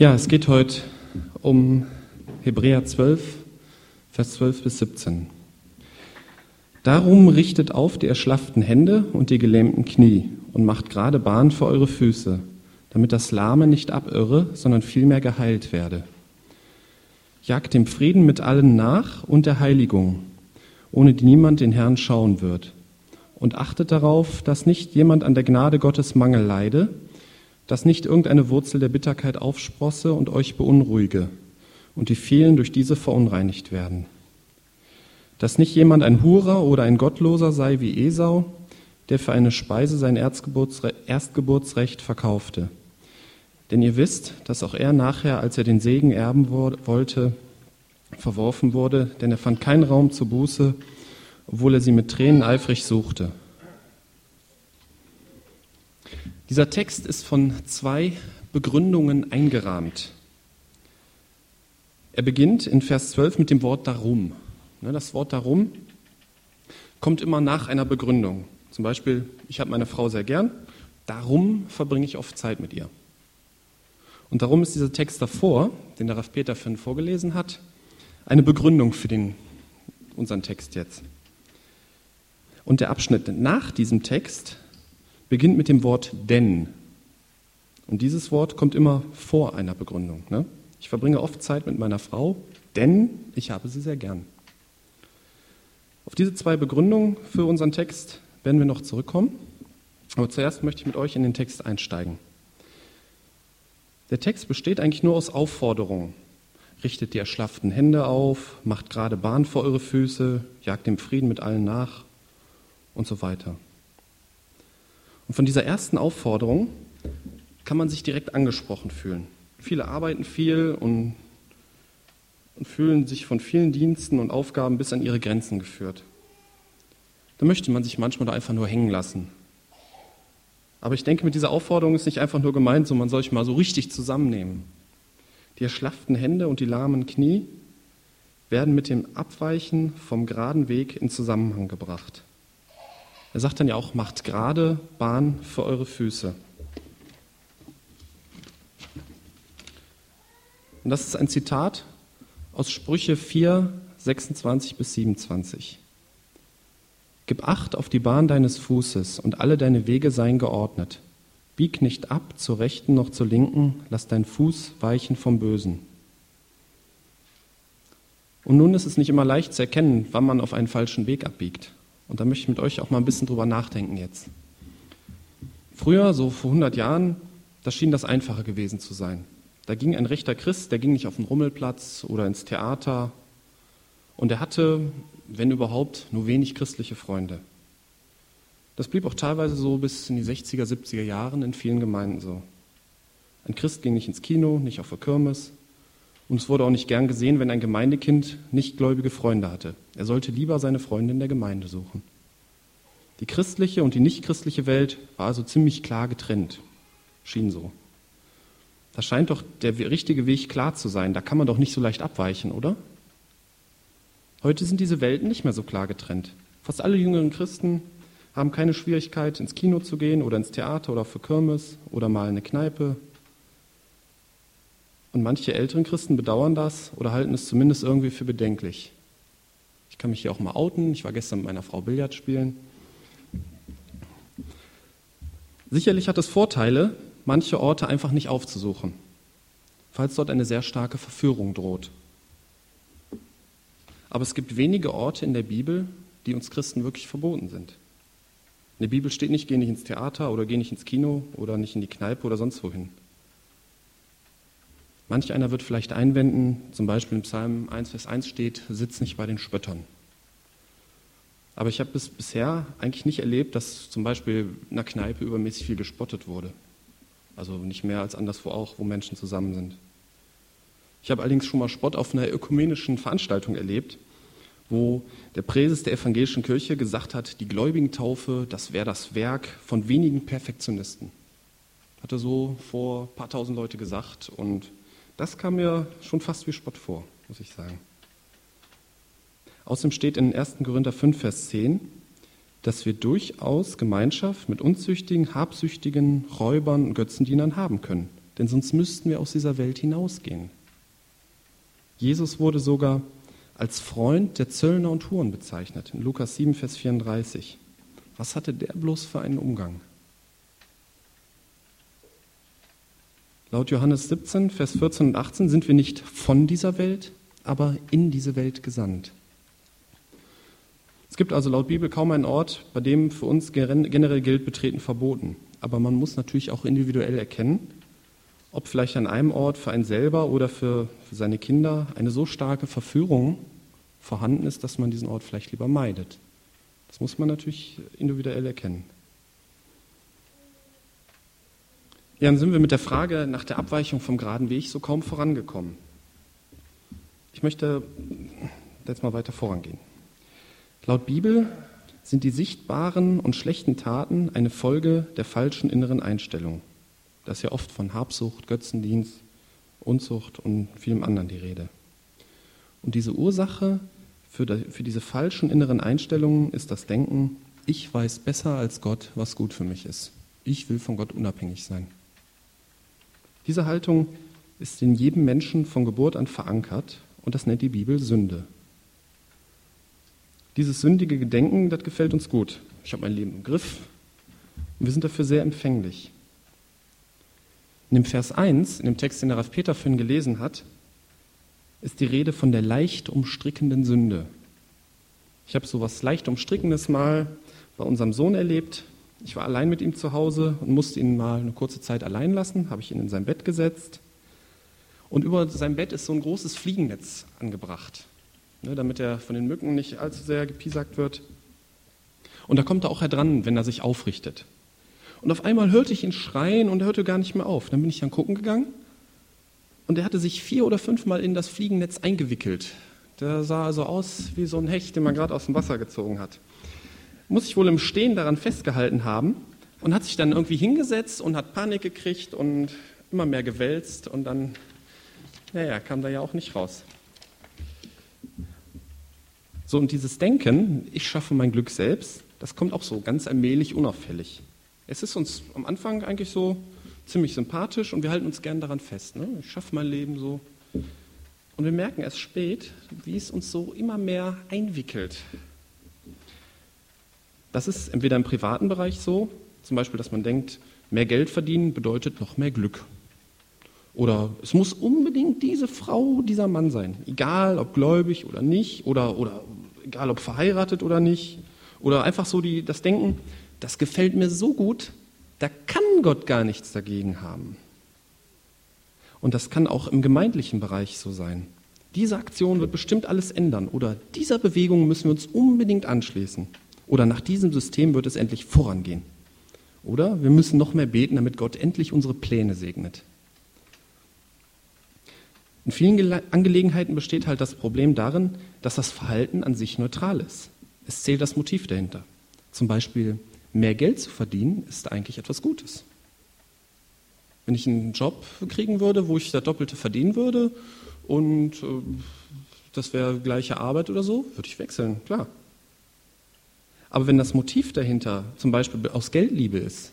Ja, es geht heute um Hebräer 12, Vers 12 bis 17. Darum richtet auf die erschlafften Hände und die gelähmten Knie und macht gerade Bahn für eure Füße, damit das Lahme nicht abirre, sondern vielmehr geheilt werde. Jagt dem Frieden mit allen nach und der Heiligung, ohne die niemand den Herrn schauen wird. Und achtet darauf, dass nicht jemand an der Gnade Gottes Mangel leide, dass nicht irgendeine Wurzel der Bitterkeit aufsprosse und euch beunruhige und die vielen durch diese verunreinigt werden. Dass nicht jemand ein Hurer oder ein Gottloser sei wie Esau, der für eine Speise sein Erstgeburtsrecht verkaufte. Denn ihr wisst, dass auch er nachher, als er den Segen erben wollte, verworfen wurde, denn er fand keinen Raum zur Buße, obwohl er sie mit Tränen eifrig suchte. Dieser Text ist von zwei Begründungen eingerahmt. Er beginnt in Vers 12 mit dem Wort darum. Ne, das Wort darum kommt immer nach einer Begründung. Zum Beispiel, ich habe meine Frau sehr gern, darum verbringe ich oft Zeit mit ihr. Und darum ist dieser Text davor, den der Raff Peter Finn vorgelesen hat, eine Begründung für den, unseren Text jetzt. Und der Abschnitt nach diesem Text beginnt mit dem Wort denn. Und dieses Wort kommt immer vor einer Begründung. Ne? Ich verbringe oft Zeit mit meiner Frau, denn ich habe sie sehr gern. Auf diese zwei Begründungen für unseren Text werden wir noch zurückkommen. Aber zuerst möchte ich mit euch in den Text einsteigen. Der Text besteht eigentlich nur aus Aufforderungen. Richtet die erschlafften Hände auf, macht gerade Bahn vor eure Füße, jagt dem Frieden mit allen nach und so weiter. Und von dieser ersten Aufforderung kann man sich direkt angesprochen fühlen. Viele arbeiten viel und, und fühlen sich von vielen Diensten und Aufgaben bis an ihre Grenzen geführt. Da möchte man sich manchmal da einfach nur hängen lassen. Aber ich denke, mit dieser Aufforderung ist nicht einfach nur gemeint, so man soll sich mal so richtig zusammennehmen. Die erschlafften Hände und die lahmen Knie werden mit dem Abweichen vom geraden Weg in Zusammenhang gebracht. Er sagt dann ja auch, macht gerade Bahn für eure Füße. Und das ist ein Zitat aus Sprüche 4, 26 bis 27. Gib Acht auf die Bahn deines Fußes und alle deine Wege seien geordnet. Bieg nicht ab zur rechten noch zur linken, lass dein Fuß weichen vom Bösen. Und nun ist es nicht immer leicht zu erkennen, wann man auf einen falschen Weg abbiegt. Und da möchte ich mit euch auch mal ein bisschen drüber nachdenken jetzt. Früher, so vor 100 Jahren, da schien das einfacher gewesen zu sein. Da ging ein rechter Christ, der ging nicht auf den Rummelplatz oder ins Theater und er hatte, wenn überhaupt, nur wenig christliche Freunde. Das blieb auch teilweise so bis in die 60er, 70er Jahren in vielen Gemeinden so. Ein Christ ging nicht ins Kino, nicht auf der Kirmes, und es wurde auch nicht gern gesehen, wenn ein Gemeindekind nicht gläubige Freunde hatte. Er sollte lieber seine Freunde in der Gemeinde suchen. Die christliche und die nichtchristliche Welt war also ziemlich klar getrennt. Schien so. Da scheint doch der richtige Weg klar zu sein. Da kann man doch nicht so leicht abweichen, oder? Heute sind diese Welten nicht mehr so klar getrennt. Fast alle jüngeren Christen haben keine Schwierigkeit, ins Kino zu gehen oder ins Theater oder für Kirmes oder mal in eine Kneipe und manche älteren Christen bedauern das oder halten es zumindest irgendwie für bedenklich. Ich kann mich hier auch mal outen. Ich war gestern mit meiner Frau Billard spielen. Sicherlich hat es Vorteile, manche Orte einfach nicht aufzusuchen, falls dort eine sehr starke Verführung droht. Aber es gibt wenige Orte in der Bibel, die uns Christen wirklich verboten sind. In der Bibel steht nicht, geh nicht ins Theater oder geh nicht ins Kino oder nicht in die Kneipe oder sonst wohin. Manch einer wird vielleicht einwenden, zum Beispiel im Psalm 1, Vers 1 steht, sitz nicht bei den Spöttern. Aber ich habe bis bisher eigentlich nicht erlebt, dass zum Beispiel in einer Kneipe übermäßig viel gespottet wurde. Also nicht mehr als anderswo auch, wo Menschen zusammen sind. Ich habe allerdings schon mal Spott auf einer ökumenischen Veranstaltung erlebt, wo der Präses der evangelischen Kirche gesagt hat, die Gläubigentaufe, das wäre das Werk von wenigen Perfektionisten. Hat er so vor ein paar tausend Leute gesagt und das kam mir schon fast wie Spott vor, muss ich sagen. Außerdem steht in 1. Korinther 5, Vers 10, dass wir durchaus Gemeinschaft mit unzüchtigen, habsüchtigen, Räubern und Götzendienern haben können. denn sonst müssten wir aus dieser Welt hinausgehen. Jesus wurde sogar als Freund der Zöllner und Huren bezeichnet, in Lukas 7, Vers 34. Was hatte der bloß für einen Umgang? Laut Johannes 17, Vers 14 und 18 sind wir nicht von dieser Welt, aber in diese Welt gesandt. Es gibt also laut Bibel kaum einen Ort, bei dem für uns generell gilt, betreten verboten. Aber man muss natürlich auch individuell erkennen, ob vielleicht an einem Ort für einen selber oder für, für seine Kinder eine so starke Verführung vorhanden ist, dass man diesen Ort vielleicht lieber meidet. Das muss man natürlich individuell erkennen. Ja, dann sind wir mit der Frage nach der Abweichung vom geraden Weg so kaum vorangekommen. Ich möchte jetzt mal weiter vorangehen. Laut Bibel sind die sichtbaren und schlechten Taten eine Folge der falschen inneren Einstellung. Da ist ja oft von Habsucht, Götzendienst, Unzucht und vielem anderen die Rede. Und diese Ursache für, für diese falschen inneren Einstellungen ist das Denken, ich weiß besser als Gott, was gut für mich ist. Ich will von Gott unabhängig sein. Diese Haltung ist in jedem Menschen von Geburt an verankert und das nennt die Bibel Sünde. Dieses sündige Gedenken, das gefällt uns gut. Ich habe mein Leben im Griff und wir sind dafür sehr empfänglich. In dem Vers 1, in dem Text, den der Ralf Peter vorhin gelesen hat, ist die Rede von der leicht umstrickenden Sünde. Ich habe so was leicht umstrickendes mal bei unserem Sohn erlebt. Ich war allein mit ihm zu Hause und musste ihn mal eine kurze Zeit allein lassen, habe ich ihn in sein Bett gesetzt. Und über sein Bett ist so ein großes Fliegennetz angebracht ne, damit er von den Mücken nicht allzu sehr gepiesackt wird. Und da kommt er auch dran, wenn er sich aufrichtet. Und auf einmal hörte ich ihn schreien und er hörte gar nicht mehr auf. Dann bin ich dann gucken gegangen und er hatte sich vier oder fünfmal in das Fliegennetz eingewickelt. Der sah also aus wie so ein Hecht, den man gerade aus dem Wasser gezogen hat. Muss ich wohl im Stehen daran festgehalten haben und hat sich dann irgendwie hingesetzt und hat Panik gekriegt und immer mehr gewälzt und dann, naja, kam da ja auch nicht raus. So, und dieses Denken, ich schaffe mein Glück selbst, das kommt auch so ganz allmählich unauffällig. Es ist uns am Anfang eigentlich so ziemlich sympathisch und wir halten uns gern daran fest. Ne? Ich schaffe mein Leben so. Und wir merken erst spät, wie es uns so immer mehr einwickelt. Das ist entweder im privaten Bereich so, zum Beispiel, dass man denkt, mehr Geld verdienen bedeutet noch mehr Glück. Oder es muss unbedingt diese Frau, dieser Mann sein, egal ob gläubig oder nicht, oder, oder egal ob verheiratet oder nicht, oder einfach so die, das Denken, das gefällt mir so gut, da kann Gott gar nichts dagegen haben. Und das kann auch im gemeindlichen Bereich so sein. Diese Aktion wird bestimmt alles ändern oder dieser Bewegung müssen wir uns unbedingt anschließen. Oder nach diesem System wird es endlich vorangehen. Oder wir müssen noch mehr beten, damit Gott endlich unsere Pläne segnet. In vielen Angelegenheiten besteht halt das Problem darin, dass das Verhalten an sich neutral ist. Es zählt das Motiv dahinter. Zum Beispiel, mehr Geld zu verdienen, ist eigentlich etwas Gutes. Wenn ich einen Job kriegen würde, wo ich das Doppelte verdienen würde und äh, das wäre gleiche Arbeit oder so, würde ich wechseln, klar. Aber wenn das Motiv dahinter zum Beispiel aus Geldliebe ist,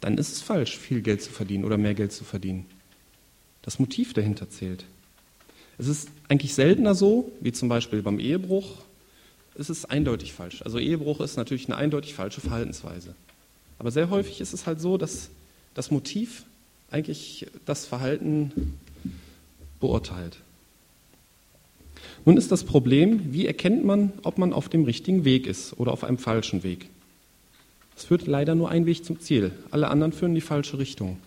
dann ist es falsch, viel Geld zu verdienen oder mehr Geld zu verdienen. Das Motiv dahinter zählt. Es ist eigentlich seltener so, wie zum Beispiel beim Ehebruch. Es ist eindeutig falsch. Also Ehebruch ist natürlich eine eindeutig falsche Verhaltensweise. Aber sehr häufig ist es halt so, dass das Motiv eigentlich das Verhalten beurteilt. Nun ist das Problem, wie erkennt man, ob man auf dem richtigen Weg ist oder auf einem falschen Weg? Es führt leider nur ein Weg zum Ziel. Alle anderen führen in die falsche Richtung.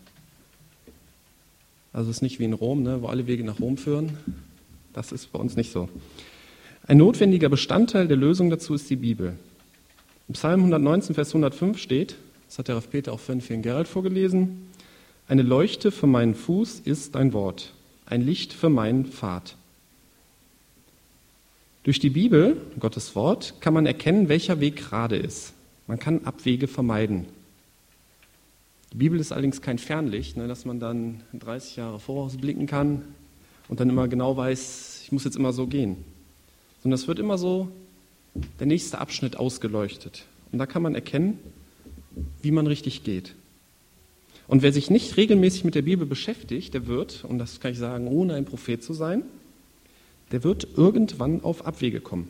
Also es ist nicht wie in Rom, ne, wo alle Wege nach Rom führen. Das ist bei uns nicht so. Ein notwendiger Bestandteil der Lösung dazu ist die Bibel. Im Psalm 119, Vers 105 steht, das hat der Raff Peter auch für den Gerald vorgelesen, eine Leuchte für meinen Fuß ist dein Wort, ein Licht für meinen Pfad. Durch die Bibel, Gottes Wort, kann man erkennen, welcher Weg gerade ist. Man kann Abwege vermeiden. Die Bibel ist allerdings kein Fernlicht, ne, dass man dann 30 Jahre vorausblicken kann und dann immer genau weiß, ich muss jetzt immer so gehen. Sondern es wird immer so der nächste Abschnitt ausgeleuchtet. Und da kann man erkennen, wie man richtig geht. Und wer sich nicht regelmäßig mit der Bibel beschäftigt, der wird, und das kann ich sagen, ohne ein Prophet zu sein, der wird irgendwann auf Abwege kommen.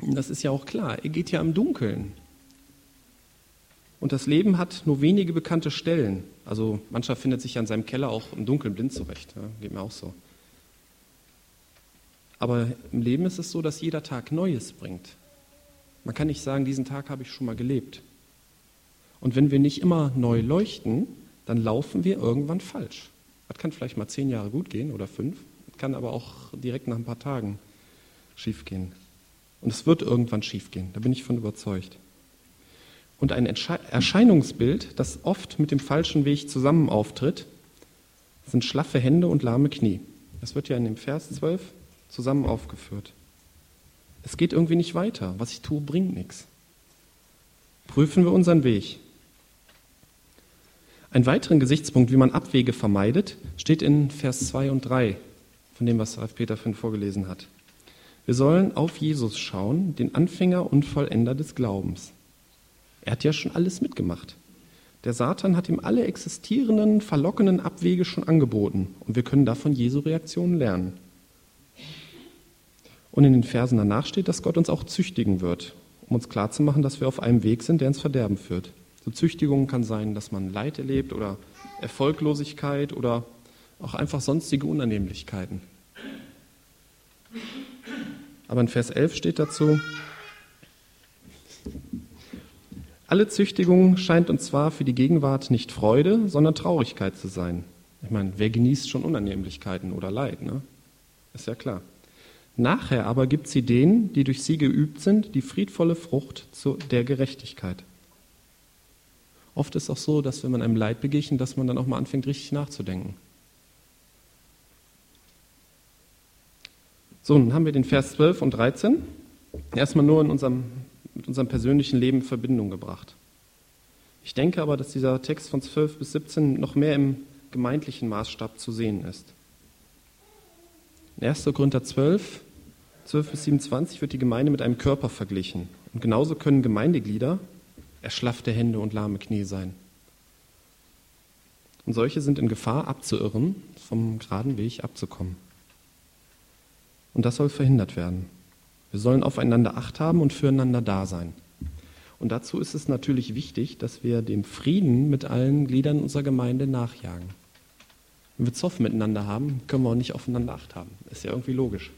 Das ist ja auch klar, er geht ja im Dunkeln. Und das Leben hat nur wenige bekannte Stellen. Also mancher findet sich ja in seinem Keller auch im Dunkeln blind zurecht. Ja, geht mir auch so. Aber im Leben ist es so, dass jeder Tag Neues bringt. Man kann nicht sagen, diesen Tag habe ich schon mal gelebt. Und wenn wir nicht immer neu leuchten, dann laufen wir irgendwann falsch. Das kann vielleicht mal zehn Jahre gut gehen oder fünf, kann aber auch direkt nach ein paar Tagen schief gehen. Und es wird irgendwann schief gehen, da bin ich von überzeugt. Und ein Erscheinungsbild, das oft mit dem falschen Weg zusammen auftritt, sind schlaffe Hände und lahme Knie. Das wird ja in dem Vers 12 zusammen aufgeführt. Es geht irgendwie nicht weiter. Was ich tue, bringt nichts. Prüfen wir unseren Weg. Ein weiteren Gesichtspunkt, wie man Abwege vermeidet, steht in Vers 2 und 3 von dem, was Ralf Peter Finn vorgelesen hat. Wir sollen auf Jesus schauen, den Anfänger und Vollender des Glaubens. Er hat ja schon alles mitgemacht. Der Satan hat ihm alle existierenden, verlockenden Abwege schon angeboten und wir können davon Jesu Reaktionen lernen. Und in den Versen danach steht, dass Gott uns auch züchtigen wird, um uns klarzumachen, dass wir auf einem Weg sind, der ins Verderben führt. So Züchtigung kann sein, dass man Leid erlebt oder Erfolglosigkeit oder auch einfach sonstige Unannehmlichkeiten. Aber in Vers 11 steht dazu, alle Züchtigung scheint uns zwar für die Gegenwart nicht Freude, sondern Traurigkeit zu sein. Ich meine, wer genießt schon Unannehmlichkeiten oder Leid? Ne? Ist ja klar. Nachher aber gibt sie denen, die durch sie geübt sind, die friedvolle Frucht der Gerechtigkeit. Oft ist es auch so, dass wenn man einem Leid begegnet, dass man dann auch mal anfängt, richtig nachzudenken. So, nun haben wir den Vers 12 und 13 erstmal nur in unserem, mit unserem persönlichen Leben in Verbindung gebracht. Ich denke aber, dass dieser Text von 12 bis 17 noch mehr im gemeindlichen Maßstab zu sehen ist. In 1. Korinther 12, 12 bis 27 wird die Gemeinde mit einem Körper verglichen. Und genauso können Gemeindeglieder erschlaffte Hände und lahme Knie sein. Und solche sind in Gefahr abzuirren, vom geraden Weg abzukommen. Und das soll verhindert werden. Wir sollen aufeinander Acht haben und füreinander da sein. Und dazu ist es natürlich wichtig, dass wir dem Frieden mit allen Gliedern unserer Gemeinde nachjagen. Wenn wir Zoff miteinander haben, können wir auch nicht aufeinander Acht haben. Ist ja irgendwie logisch.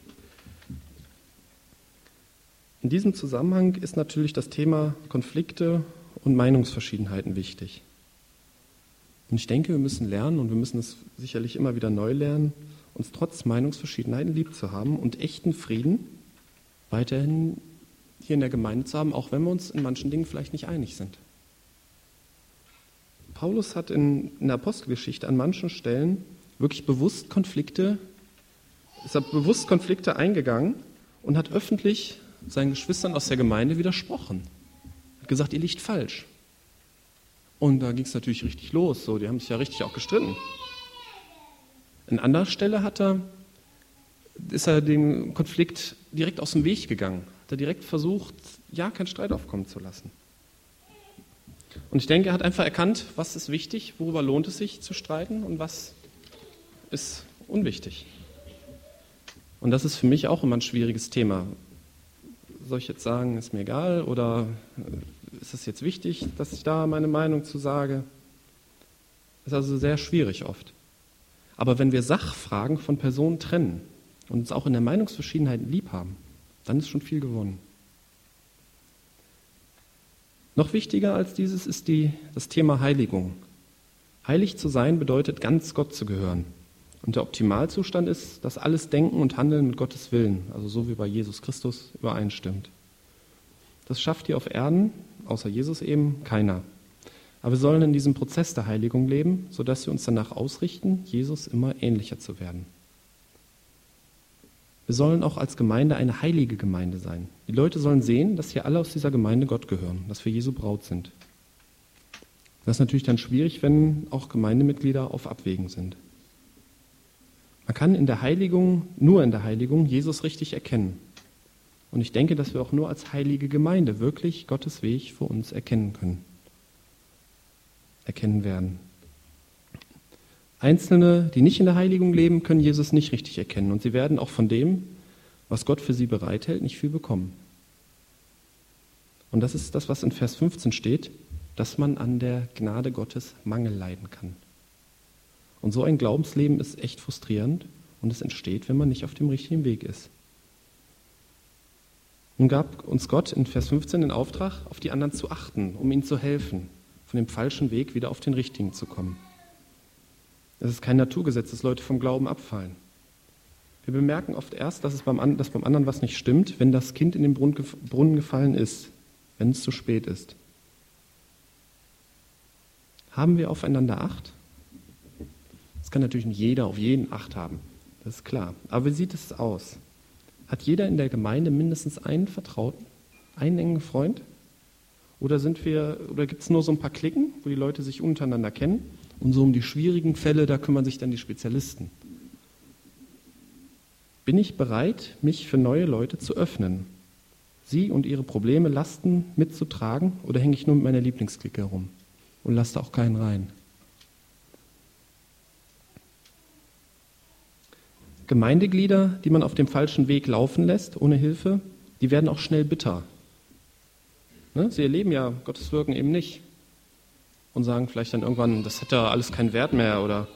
In diesem Zusammenhang ist natürlich das Thema Konflikte und Meinungsverschiedenheiten wichtig. Und ich denke, wir müssen lernen und wir müssen es sicherlich immer wieder neu lernen, uns trotz Meinungsverschiedenheiten lieb zu haben und echten Frieden weiterhin hier in der Gemeinde zu haben, auch wenn wir uns in manchen Dingen vielleicht nicht einig sind. Paulus hat in, in der Apostelgeschichte an manchen Stellen wirklich bewusst Konflikte, ist er bewusst Konflikte eingegangen und hat öffentlich seinen Geschwistern aus der Gemeinde widersprochen. Hat gesagt, ihr liegt falsch. Und da ging es natürlich richtig los, so, die haben sich ja richtig auch gestritten. An anderer Stelle hat er, ist er dem Konflikt direkt aus dem Weg gegangen. Hat er direkt versucht, ja, keinen Streit aufkommen zu lassen. Und ich denke, er hat einfach erkannt, was ist wichtig, worüber lohnt es sich zu streiten und was ist unwichtig. Und das ist für mich auch immer ein schwieriges Thema. Soll ich jetzt sagen, ist mir egal oder ist es jetzt wichtig, dass ich da meine Meinung zu sage? Ist also sehr schwierig oft. Aber wenn wir Sachfragen von Personen trennen und uns auch in der Meinungsverschiedenheit lieb haben, dann ist schon viel gewonnen. Noch wichtiger als dieses ist die, das Thema Heiligung. Heilig zu sein bedeutet, ganz Gott zu gehören. Und der Optimalzustand ist, dass alles Denken und Handeln mit Gottes Willen, also so wie bei Jesus Christus, übereinstimmt. Das schafft hier auf Erden, außer Jesus eben, keiner. Aber wir sollen in diesem Prozess der Heiligung leben, sodass wir uns danach ausrichten, Jesus immer ähnlicher zu werden. Wir sollen auch als Gemeinde eine heilige Gemeinde sein. Die Leute sollen sehen, dass hier alle aus dieser Gemeinde Gott gehören, dass wir Jesu Braut sind. Das ist natürlich dann schwierig, wenn auch Gemeindemitglieder auf Abwägen sind. Man kann in der Heiligung, nur in der Heiligung, Jesus richtig erkennen. Und ich denke, dass wir auch nur als heilige Gemeinde wirklich Gottes Weg für uns erkennen können erkennen werden. Einzelne, die nicht in der Heiligung leben, können Jesus nicht richtig erkennen und sie werden auch von dem, was Gott für sie bereithält, nicht viel bekommen. Und das ist das, was in Vers 15 steht, dass man an der Gnade Gottes Mangel leiden kann. Und so ein Glaubensleben ist echt frustrierend und es entsteht, wenn man nicht auf dem richtigen Weg ist. Nun gab uns Gott in Vers 15 den Auftrag, auf die anderen zu achten, um ihnen zu helfen, von dem falschen Weg wieder auf den richtigen zu kommen. Es ist kein Naturgesetz, dass Leute vom Glauben abfallen. Wir bemerken oft erst, dass, es beim, dass beim anderen was nicht stimmt, wenn das Kind in den Brunnen gefallen ist, wenn es zu spät ist. Haben wir aufeinander Acht? Das kann natürlich nicht jeder auf jeden Acht haben, das ist klar. Aber wie sieht es aus? Hat jeder in der Gemeinde mindestens einen Vertrauten, einen engen Freund? Oder sind wir, oder gibt es nur so ein paar Klicken, wo die Leute sich untereinander kennen? Und so um die schwierigen Fälle, da kümmern sich dann die Spezialisten. Bin ich bereit, mich für neue Leute zu öffnen? Sie und ihre Probleme, Lasten mitzutragen? Oder hänge ich nur mit meiner Lieblingsklicke herum und lasse auch keinen rein? Gemeindeglieder, die man auf dem falschen Weg laufen lässt, ohne Hilfe, die werden auch schnell bitter. Ne? Sie erleben ja Gottes Wirken eben nicht und sagen vielleicht dann irgendwann, das ja alles keinen Wert mehr oder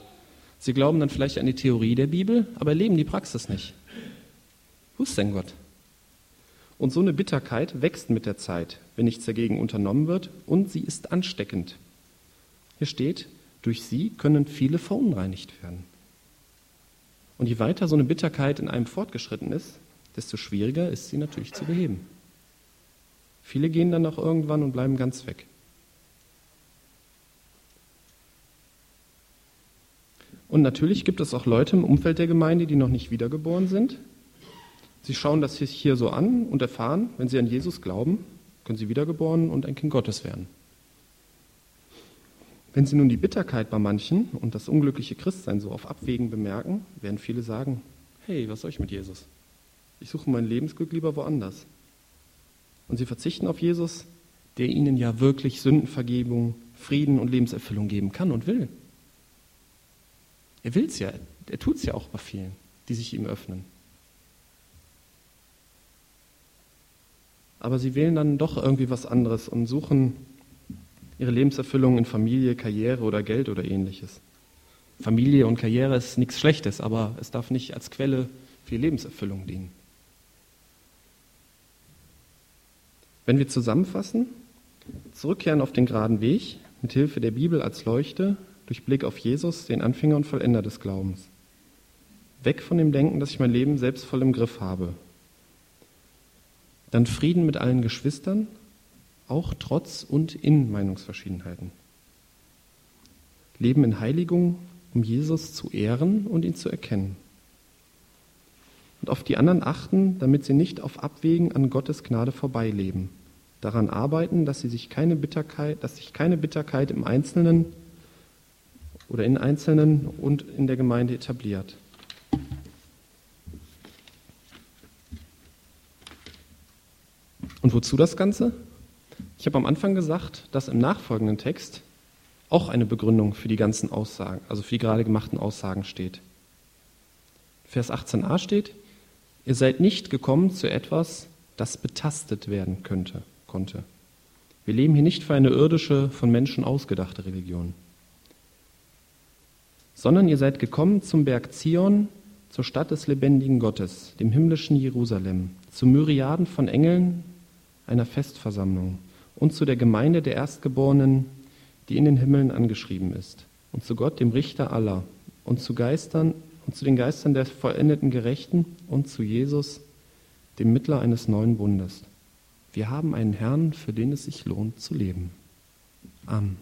sie glauben dann vielleicht an die Theorie der Bibel, aber erleben die Praxis nicht. Wo ist denn Gott? Und so eine Bitterkeit wächst mit der Zeit, wenn nichts dagegen unternommen wird, und sie ist ansteckend. Hier steht, durch sie können viele verunreinigt werden. Und je weiter so eine Bitterkeit in einem fortgeschritten ist, desto schwieriger ist sie natürlich zu beheben. Viele gehen dann auch irgendwann und bleiben ganz weg. Und natürlich gibt es auch Leute im Umfeld der Gemeinde, die noch nicht wiedergeboren sind. Sie schauen das hier so an und erfahren, wenn sie an Jesus glauben, können sie wiedergeboren und ein Kind Gottes werden. Wenn Sie nun die Bitterkeit bei manchen und das unglückliche Christsein so auf Abwägen bemerken, werden viele sagen, hey, was soll ich mit Jesus? Ich suche mein Lebensglück lieber woanders. Und sie verzichten auf Jesus, der ihnen ja wirklich Sündenvergebung, Frieden und Lebenserfüllung geben kann und will. Er will es ja, er tut es ja auch bei vielen, die sich ihm öffnen. Aber sie wählen dann doch irgendwie was anderes und suchen ihre Lebenserfüllung in Familie, Karriere oder Geld oder ähnliches. Familie und Karriere ist nichts Schlechtes, aber es darf nicht als Quelle für Lebenserfüllung dienen. Wenn wir zusammenfassen, zurückkehren auf den geraden Weg, mit Hilfe der Bibel als Leuchte, durch Blick auf Jesus, den Anfänger und Vollender des Glaubens. Weg von dem Denken, dass ich mein Leben selbst voll im Griff habe. Dann Frieden mit allen Geschwistern, auch trotz und in Meinungsverschiedenheiten. Leben in Heiligung, um Jesus zu ehren und ihn zu erkennen. Und auf die anderen achten, damit sie nicht auf Abwägen an Gottes Gnade vorbeileben. Daran arbeiten, dass sie sich keine Bitterkeit, dass sich keine Bitterkeit im Einzelnen oder in Einzelnen und in der Gemeinde etabliert. Und wozu das Ganze? Ich habe am Anfang gesagt, dass im nachfolgenden Text auch eine Begründung für die ganzen Aussagen, also für die gerade gemachten Aussagen steht. Vers 18a steht, ihr seid nicht gekommen zu etwas, das betastet werden könnte, konnte. Wir leben hier nicht für eine irdische, von Menschen ausgedachte Religion, sondern ihr seid gekommen zum Berg Zion, zur Stadt des lebendigen Gottes, dem himmlischen Jerusalem, zu Myriaden von Engeln einer Festversammlung, und zu der Gemeinde der Erstgeborenen, die in den Himmeln angeschrieben ist, und zu Gott, dem Richter aller, und zu Geistern und zu den Geistern der vollendeten Gerechten und zu Jesus, dem Mittler eines neuen Bundes. Wir haben einen Herrn, für den es sich lohnt zu leben. Amen.